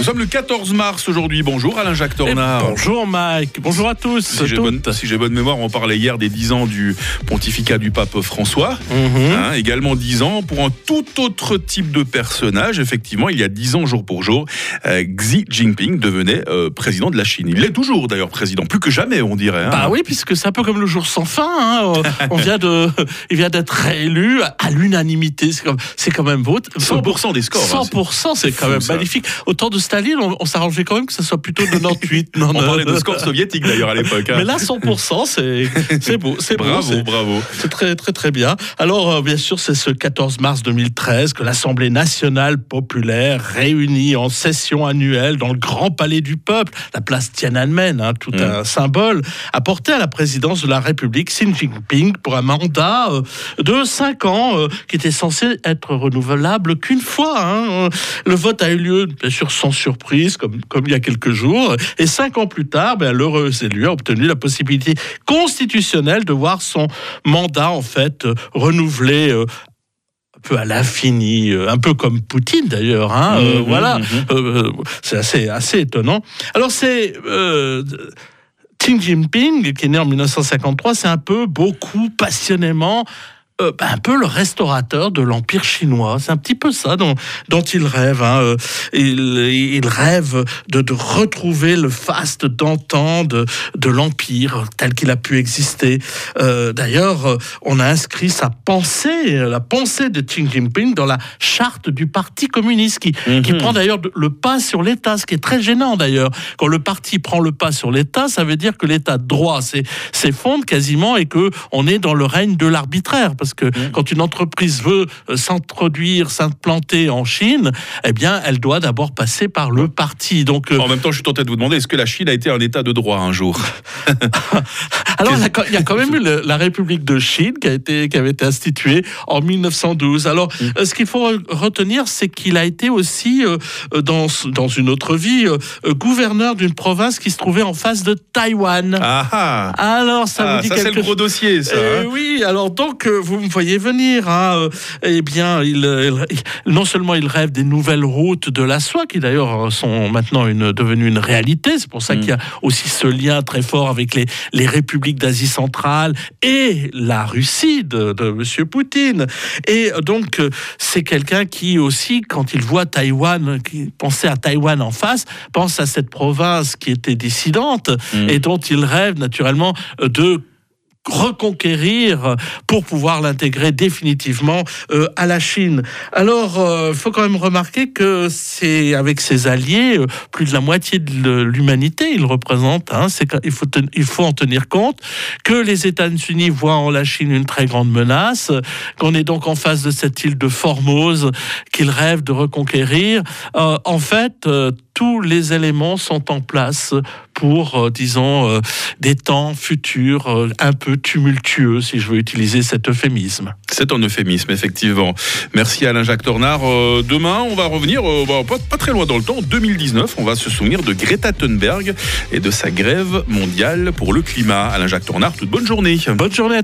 Nous sommes le 14 mars aujourd'hui. Bonjour Alain-Jacques Tornard. Bonjour Mike, bonjour à tous. Si j'ai bonne, si j'ai bonne mémoire, on parlait hier des 10 ans du pontificat du pape François. Mhm. Hein, également 10 ans pour un tout autre type de personnage. Effectivement, il y a 10 ans jour pour jour, euh, Xi Jinping devenait euh, président de la Chine. Il est toujours d'ailleurs président, plus que jamais on dirait. hein. Bah oui, puisque c'est un peu comme le jour sans fin. hein. On vient de, il vient d'être réélu à l'unanimité. C'est quand même beau. 100% des scores. hein, 100%, c'est quand même magnifique. Au temps de Staline, on, on s'arrangeait quand même que ça soit plutôt 98. non, On parlait de scores soviétiques d'ailleurs à l'époque. hein. Mais là, 100%, c'est c'est beau. C'est beau, bravo, c'est- bravo. C'est très très très bien. Alors euh, bien sûr, c'est ce 14 mars 2013 que l'Assemblée nationale populaire réunie en session annuelle dans le Grand Palais du Peuple, la place Tiananmen, hein, tout Mm. un symbole, a porté à la présidence de la République Xi Jinping pour un mandat euh, de 5 ans euh, qui était censé être renouvelable qu'une fois. hein. Le vote a eu lieu bien sûr sans surprise, comme, comme il y a quelques jours. Et cinq ans plus tard, ben, l'heureux élu a obtenu la possibilité constitutionnelle de voir son mandat en fait euh, renouvelé euh, un peu à l'infini, euh, un peu comme Poutine d'ailleurs. hein, euh, Mhm, voilà, mhm. Euh, c'est assez, assez étonnant. Alors c'est euh, Xi Jinping qui est né en 1953, c'est un peu, beaucoup, passionnément. Euh, un peu le restaurateur de l'empire chinois, c'est un petit peu ça dont, dont il rêve. hein. Euh, Il, il rêve de, de retrouver le faste d'antan de, de l'empire tel qu'il a pu exister. Euh, D'ailleurs, on a inscrit sa pensée, la pensée de Xi Jinping dans la charte du Parti communiste, qui, qui Mhm. prend d'ailleurs le pas sur l'État, ce qui est très gênant d'ailleurs. Quand le parti prend le pas sur l'État, ça veut dire que l'État de droit s'effondre quasiment et que on est dans le règne de l'arbitraire. Parce que quand une entreprise veut euh, s'introduire, s'implanter en Chine, eh bien, elle doit d'abord passer par le parti. Donc, euh, En même temps, je suis tenté de vous demander est-ce que la Chine a été un état de droit un jour Alors, il y a quand- même eu la République de Chine qui, a été, qui avait été instituée en 1912. Alors, Mm. euh, ce qu'il faut re- retenir, c'est qu'il a été aussi, dans, dans une autre vie, gouverneur d'une province qui se trouvait en face de Taïwan. Ah ah Alors, ça Ah, vous dit ça c'est quelque le gros dossier, ça. eh hein. oui, alors donc euh, vous me voyez venir. Hein, euh, eh bien, il, il- non seulement il rêve des nouvelles routes de la soie, qui d'ailleurs euh, sont maintenant une, devenues une réalité. C'est pour ça Mm. qu'il y a aussi ce lien très fort avec les, les républiques d'Asie centrale et la Russie de, de Monsieur Poutine. Et donc euh, c'est quelqu'un qui aussi, quand il voit Taïwan, qui pensait à Taïwan en face, pense à cette province qui était dissidente Mm. et dont il rêve naturellement de reconquérir pour pouvoir l'intégrer définitivement euh, à la Chine. Alors, il faut quand même remarquer que c'est avec ses alliés, euh, plus de la moitié de l'humanité, il représente, hein, il, faut faut en tenir compte, que les États-Unis voient en la Chine une très grande menace, qu'on est donc en face de cette île de Formose qu'il rêve de reconquérir. Euh, en fait, euh, tous les éléments sont en place pour, euh, disons, euh, des temps futurs euh, un peu tumultueux, si je veux utiliser cet euphémisme. C'est un euphémisme, effectivement. Merci Alain-Jacques Tornard. Demain, on va revenir, bah, pas, pas très loin dans le temps, en 2019, on va se souvenir de Greta Thunberg et de sa grève mondiale pour le climat. Alain-Jacques Tornard, toute bonne journée. Bonne journée à